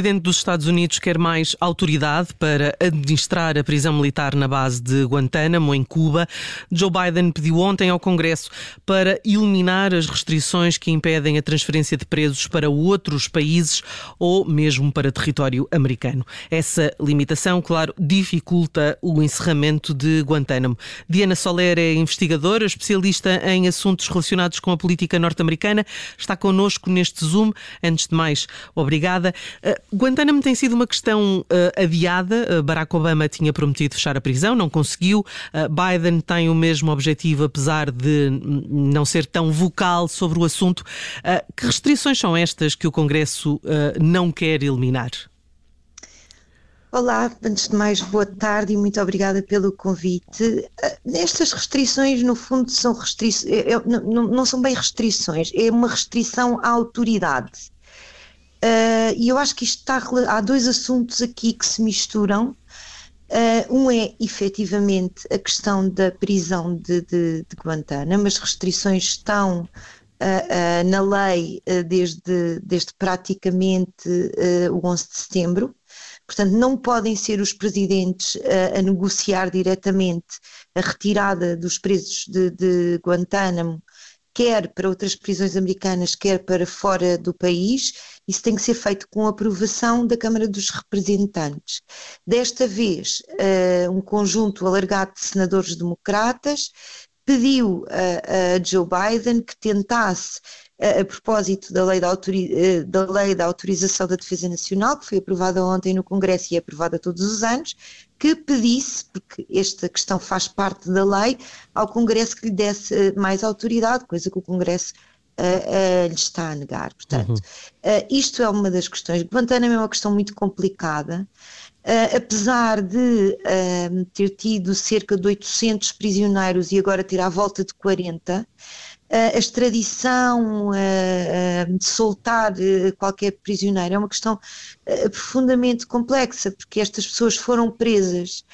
presidente dos Estados Unidos quer mais autoridade para administrar a prisão militar na base de Guantánamo, em Cuba. Joe Biden pediu ontem ao Congresso para eliminar as restrições que impedem a transferência de presos para outros países ou mesmo para território americano. Essa limitação, claro, dificulta o encerramento de Guantánamo. Diana Soler é investigadora, especialista em assuntos relacionados com a política norte-americana. Está connosco neste Zoom. Antes de mais, obrigada. Uh, Guantánamo tem sido uma questão uh, adiada. Uh, Barack Obama tinha prometido fechar a prisão, não conseguiu. Biden tem o mesmo objetivo, apesar de não ser tão vocal sobre o assunto. que restrições são estas que o Congresso não quer eliminar? Olá, antes de mais, boa tarde e muito obrigada pelo convite. Estas restrições, no fundo, são restrições, não, são bem restrições, é uma restrição à autoridade. Uh, e eu acho que isto está. Há dois assuntos aqui que se misturam. Uh, um é efetivamente a questão da prisão de, de, de Guantánamo, as restrições estão uh, na lei desde, desde praticamente o 11 de setembro. Portanto, não podem ser os presidentes a negociar diretamente a retirada dos presos de, de Guantánamo quer para outras prisões americanas, quer para fora do país, isso tem que ser feito com aprovação da Câmara dos Representantes. Desta vez, uh, um conjunto alargado de senadores democratas pediu a, a Joe Biden que tentasse a, a propósito da lei da, eh, da lei da autorização da defesa nacional, que foi aprovada ontem no Congresso e é aprovada todos os anos, que pedisse, porque esta questão faz parte da lei, ao Congresso que lhe desse eh, mais autoridade, coisa que o Congresso uh, uh, lhe está a negar. Portanto, uhum. uh, isto é uma das questões. Guantánamo é uma questão muito complicada. Apesar de ter tido cerca de 800 prisioneiros e agora ter à volta de 40, a extradição, de soltar qualquer prisioneiro é uma questão profundamente complexa, porque estas pessoas foram presas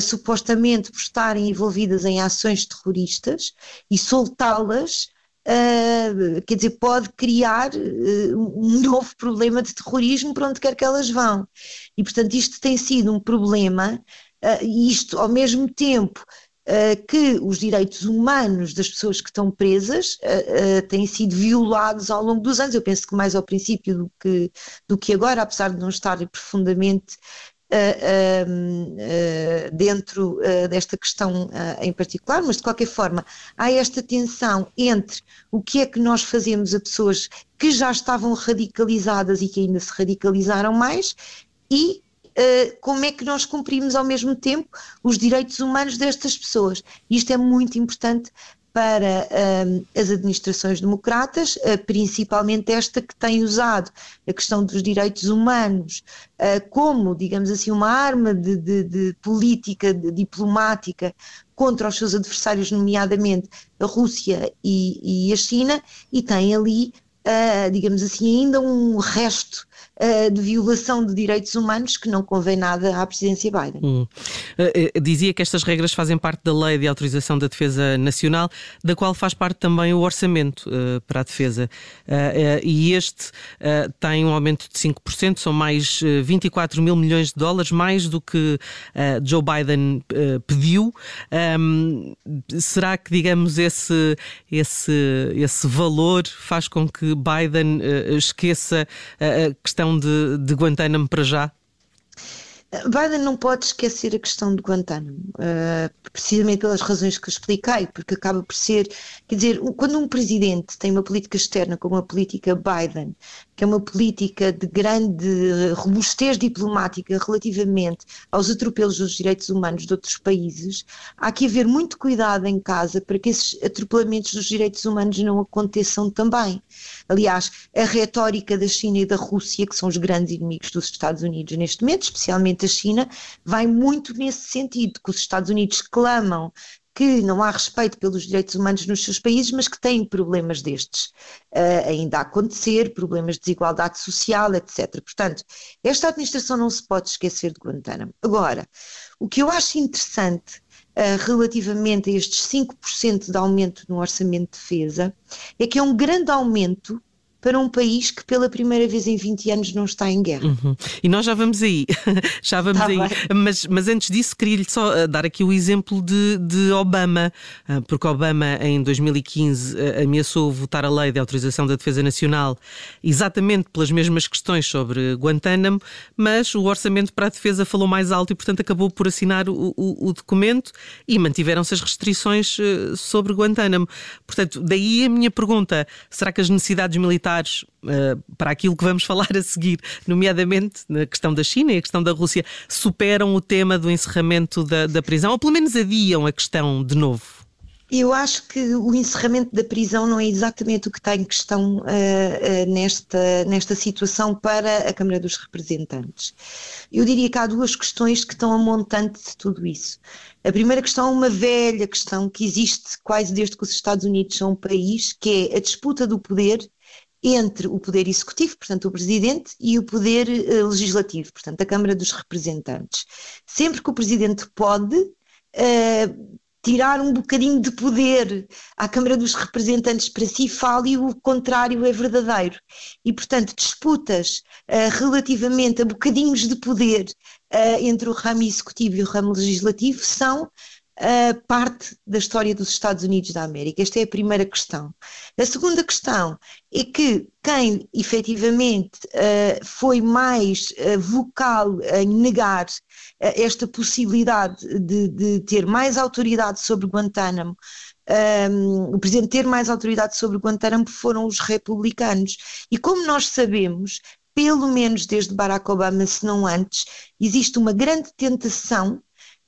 supostamente por estarem envolvidas em ações terroristas e soltá-las Uh, quer dizer, pode criar uh, um novo problema de terrorismo para onde quer que elas vão. E, portanto, isto tem sido um problema, uh, isto, ao mesmo tempo, uh, que os direitos humanos das pessoas que estão presas têm sido violados ao longo dos anos. Eu penso que mais ao princípio do que, do que agora, apesar de não estarem profundamente dentro desta questão em particular, mas de qualquer forma há esta tensão entre o que é que nós fazemos a pessoas que já estavam radicalizadas e que ainda se radicalizaram mais e uh, como é que nós cumprimos ao mesmo tempo os direitos humanos destas pessoas. Isto é muito importante para uh, as administrações democratas, uh, principalmente esta que tem usado a questão dos direitos humanos uh, como, digamos assim, uma arma de, de, de política de, diplomática contra os seus adversários, nomeadamente a Rússia e, e a China, e tem ali, digamos assim, ainda um resto uh, de violação de direitos humanos que não convém nada à presidência Biden. Hum. Uh, dizia que estas regras fazem parte da Lei de Autorização da Defesa Nacional, da qual faz parte também o orçamento para a defesa. e este tem um aumento de 5%, são mais 24 mil milhões de dólares, mais do que Joe Biden pediu. Será que, digamos, esse, esse, esse valor faz com que Biden esqueça a questão questão de, de Guantánamo para já? Biden não pode esquecer a questão de Guantánamo, uh, precisamente pelas razões que expliquei, porque acaba por ser, quer dizer, quando um presidente tem uma política externa como a política Biden, que é uma política de grande robustez diplomática relativamente aos atropelos dos direitos humanos de outros países, há que haver muito cuidado em casa para que esses atropelamentos dos direitos humanos não aconteçam também. Aliás, a retórica da China e da Rússia, que são os grandes inimigos dos Estados Unidos neste momento, especialmente a China, vai muito nesse sentido, que os Estados Unidos clamam que não há respeito pelos direitos humanos nos seus países, mas que têm problemas destes uh, ainda a acontecer, problemas de desigualdade social, etc. Portanto, esta administração não se pode esquecer de Guantánamo. Agora, o que eu acho interessante uh, relativamente a estes 5% de aumento no orçamento de defesa é que é um grande aumento para um país que pela primeira vez em 20 anos não está em guerra. Uhum. E nós já vamos aí, já vamos tá aí. Mas, mas antes disso, queria-lhe só eh, dar aqui o exemplo de, de Obama, eh, porque Obama em 2015 eh, ameaçou votar a lei de autorização da defesa nacional exatamente pelas mesmas questões sobre Guantánamo, mas o orçamento para a defesa falou mais alto e, portanto, acabou por assinar o, o, o documento e mantiveram-se as restrições sobre Guantánamo. Portanto, daí a minha pergunta: será que as necessidades militares uh, para aquilo que vamos falar a seguir, nomeadamente na questão da China e a questão da Rússia, superam o tema do encerramento da, da prisão, ou pelo menos adiam a questão de novo? Eu acho que o encerramento da prisão não é exatamente o que está em questão uh, uh, nesta, nesta situação para a Câmara dos Representantes. Eu diria que há duas questões que estão a montante de tudo isso. A primeira questão é uma velha questão que existe quase desde que os Estados Unidos são um país, que é a disputa do poder entre o poder executivo, portanto o presidente, e o poder uh, legislativo, portanto a Câmara dos Representantes. Sempre que o presidente pode uh, tirar um bocadinho de poder à Câmara dos Representantes para si, fala e o contrário é verdadeiro. E, portanto, disputas uh, relativamente a bocadinhos de poder entre o ramo executivo e o ramo legislativo são uh, parte da história dos Estados Unidos da América. Esta é a primeira questão. A segunda questão é que quem efetivamente uh, foi mais uh, vocal em negar esta possibilidade de, de, ter mais autoridade sobre Guantánamo um, o presidente ter mais autoridade sobre Guantánamo foram os republicanos. E como nós sabemos, pelo menos desde Barack Obama, se não antes, existe uma grande tentação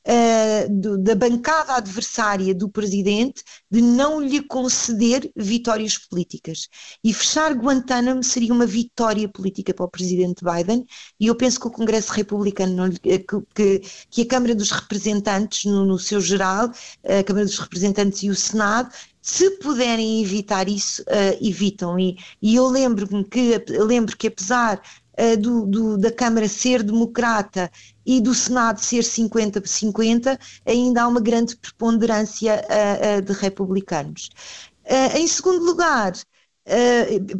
uh, do, da bancada adversária do presidente de não lhe conceder vitórias políticas. E fechar Guantánamo seria uma vitória política para o presidente Biden, e eu penso que o Congresso Republicano, que, que, que a Câmara dos Representantes, no, no seu geral, a Câmara dos Representantes e o Senado, se puderem evitar isso, uh, evitam. E, e eu lembro-me que, lembro que apesar uh, do, do, da Câmara ser democrata e do Senado ser 50-50, ainda há uma grande preponderância uh, uh, de republicanos. em segundo lugar,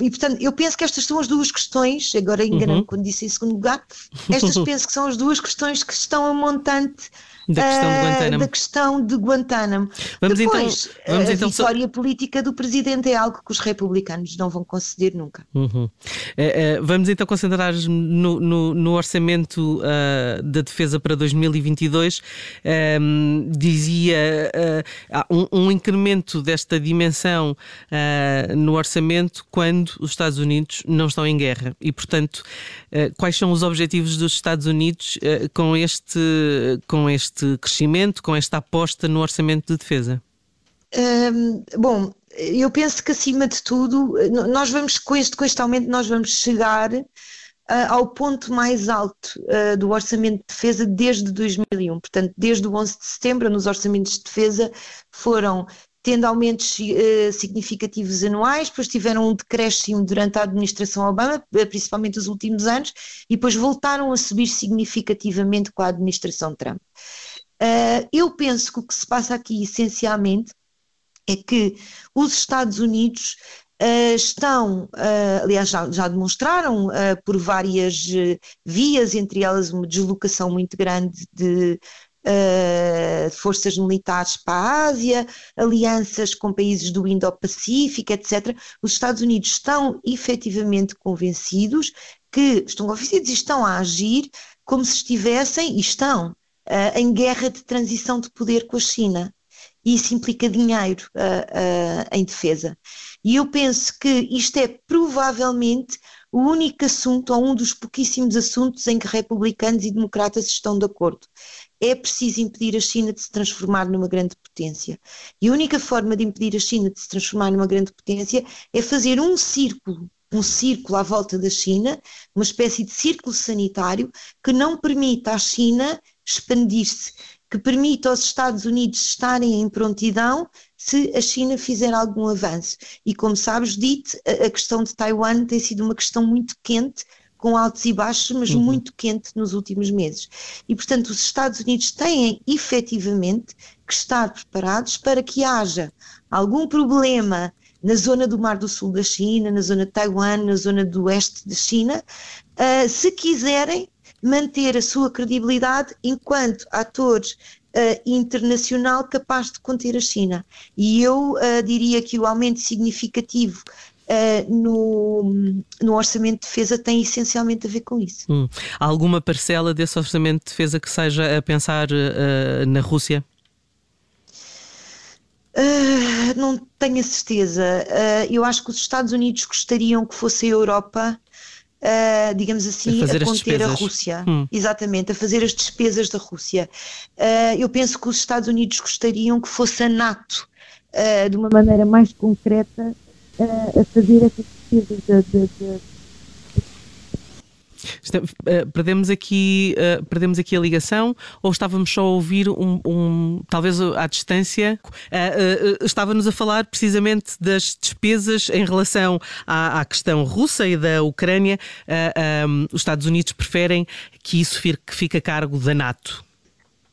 e portanto, eu penso que estas são as duas questões, agora enganando uhum. quando disse em segundo lugar, estas penso que são as duas questões que estão a montante da questão de Guantánamo. Da questão de Guantánamo. Vamos então- Depois, então, vamos a então vitória so... política do presidente é algo que os republicanos não vão conceder nunca. Uhum. É, é, vamos então concentrar-nos no, no, no, orçamento uh, da defesa para 2022. Um, dizia uh, um, um, incremento desta dimensão no orçamento quando os Estados Unidos não estão em guerra. E, portanto, quais são os objetivos dos Estados Unidos com este. Com este este crescimento, com esta aposta no orçamento de defesa? Um, bom, eu penso que acima de tudo, nós vamos com este, com este aumento, nós vamos chegar uh, ao ponto mais alto uh, do orçamento de defesa desde 2001. Portanto, desde o 11 de setembro, nos orçamentos de defesa foram tendo aumentos uh, significativos anuais, depois tiveram um decréscimo durante a administração Obama, principalmente os últimos anos, e depois voltaram a subir significativamente com a administração Trump. Uh, eu penso que o que se passa aqui essencialmente é que os Estados Unidos uh, estão, uh, aliás, já, já demonstraram por várias vias, entre elas uma deslocação muito grande de forças militares para a Ásia, alianças com países do Indo-Pacífico, etc. Os Estados Unidos estão efetivamente convencidos que estão convencidos e estão a agir como se estivessem, e estão, uh, em guerra de transição de poder com a China. E isso implica dinheiro uh, em defesa. E eu penso que isto é provavelmente o único assunto, ou um dos pouquíssimos assuntos em que republicanos e democratas estão de acordo. É preciso impedir a China de se transformar numa grande potência. E a única forma de impedir a China de se transformar numa grande potência é fazer um círculo um círculo à volta da China, uma espécie de círculo sanitário que não permita à China expandir-se, que permita aos Estados Unidos estarem em prontidão se a China fizer algum avanço. E como sabes, dito, a questão de Taiwan tem sido uma questão muito quente, com altos e baixos, mas uhum. muito quente nos últimos meses. E, portanto, os Estados Unidos têm efetivamente que estar preparados para que haja algum problema na zona do Mar do Sul da China, na zona de Taiwan, na zona do oeste da China, uh, se quiserem manter a sua credibilidade enquanto ator uh, internacional capaz de conter a China. E eu uh, diria que o aumento significativo Uh, no, no, orçamento de defesa tem essencialmente a ver com isso. Hum. Há alguma parcela desse orçamento de defesa que seja a pensar uh, na Rússia? Uh, não tenho a certeza. eu acho que os Estados Unidos gostariam que fosse a Europa Uh, digamos assim, a, a conter a Rússia. Hum. Exatamente, a fazer as despesas da Rússia. Uh, eu penso que os Estados Unidos gostariam que fosse a NATO, uh, de uma maneira mais concreta, a fazer essas despesas de, de, de perdemos, aqui, uh, perdemos aqui a ligação ou estávamos só a ouvir um, um talvez à distância, uh, estava-nos a falar precisamente das despesas em relação à, à questão russa e da Ucrânia. Os Estados Unidos preferem que isso fique, que fique a cargo da NATO.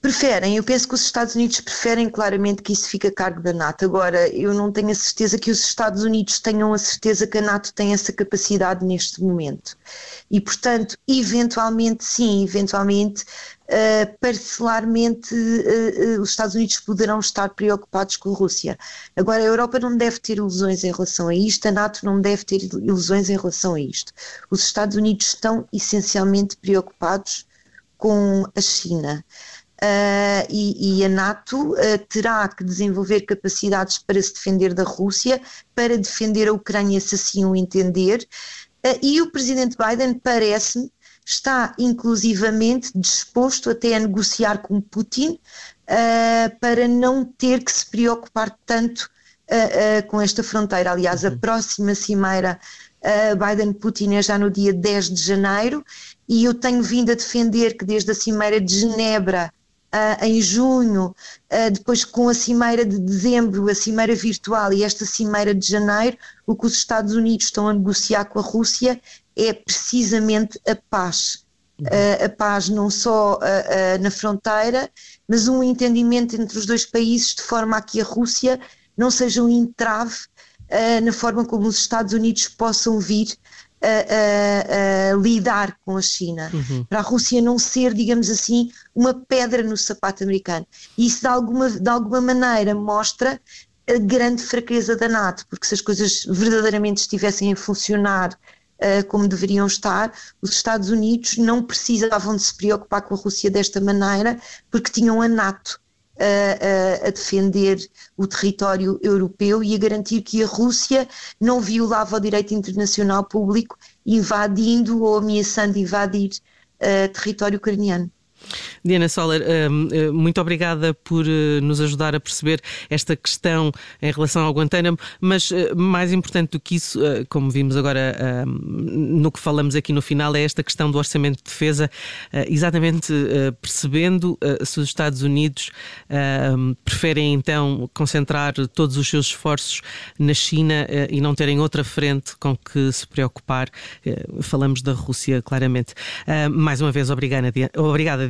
Preferem, eu penso que os Estados Unidos preferem claramente que isso fique a cargo da NATO. Agora, eu não tenho a certeza que os Estados Unidos tenham a certeza que a NATO tem essa capacidade neste momento. E, portanto, eventualmente, sim, eventualmente, uh, parcelarmente, uh, uh, os Estados Unidos poderão estar preocupados com a Rússia. Agora, a Europa não deve ter ilusões em relação a isto, a NATO não deve ter ilusões em relação a isto. Os Estados Unidos estão essencialmente preocupados com a China. Uh, e, e, a NATO uh, terá que desenvolver capacidades para se defender da Rússia, para defender a Ucrânia, se assim o entender. Uh, e o presidente Biden, parece-me, está inclusivamente disposto até a negociar com Putin para não ter que se preocupar tanto com esta fronteira. Aliás, a uhum. próxima cimeira Biden-Putin é já no dia 10 de janeiro. E eu tenho vindo a defender que desde a Cimeira de Genebra uh, em junho, uh, depois com a cimeira de dezembro, a cimeira virtual e esta cimeira de janeiro, o que os Estados Unidos estão a negociar com a Rússia é precisamente a paz. Uh, a paz não só na fronteira, mas um entendimento entre os dois países de forma a que a Rússia não seja um entrave na forma como os Estados Unidos possam vir a, a, a lidar com a China, uhum. para a Rússia não ser, digamos assim, uma pedra no sapato americano. E isso de alguma, de alguma maneira mostra a grande fraqueza da NATO, porque se as coisas verdadeiramente estivessem a funcionar uh, como deveriam estar, os Estados Unidos não precisavam de se preocupar com a Rússia desta maneira, porque tinham a NATO a, a, defender o território europeu e a garantir que a Rússia não violava o direito internacional público invadindo ou ameaçando invadir uh, território ucraniano. Diana Soller, hum, hum, muito obrigada por eh, nos ajudar a perceber esta questão em relação ao Guantánamo, mas eh, mais importante do que isso, eh, como vimos agora hum, no que falamos aqui no final, é esta questão do orçamento de defesa, exatamente percebendo se os Estados Unidos preferem então concentrar todos os seus esforços na China e não terem outra frente com que se preocupar. Falamos da Rússia, claramente. Mais uma vez, obrigada, obrigada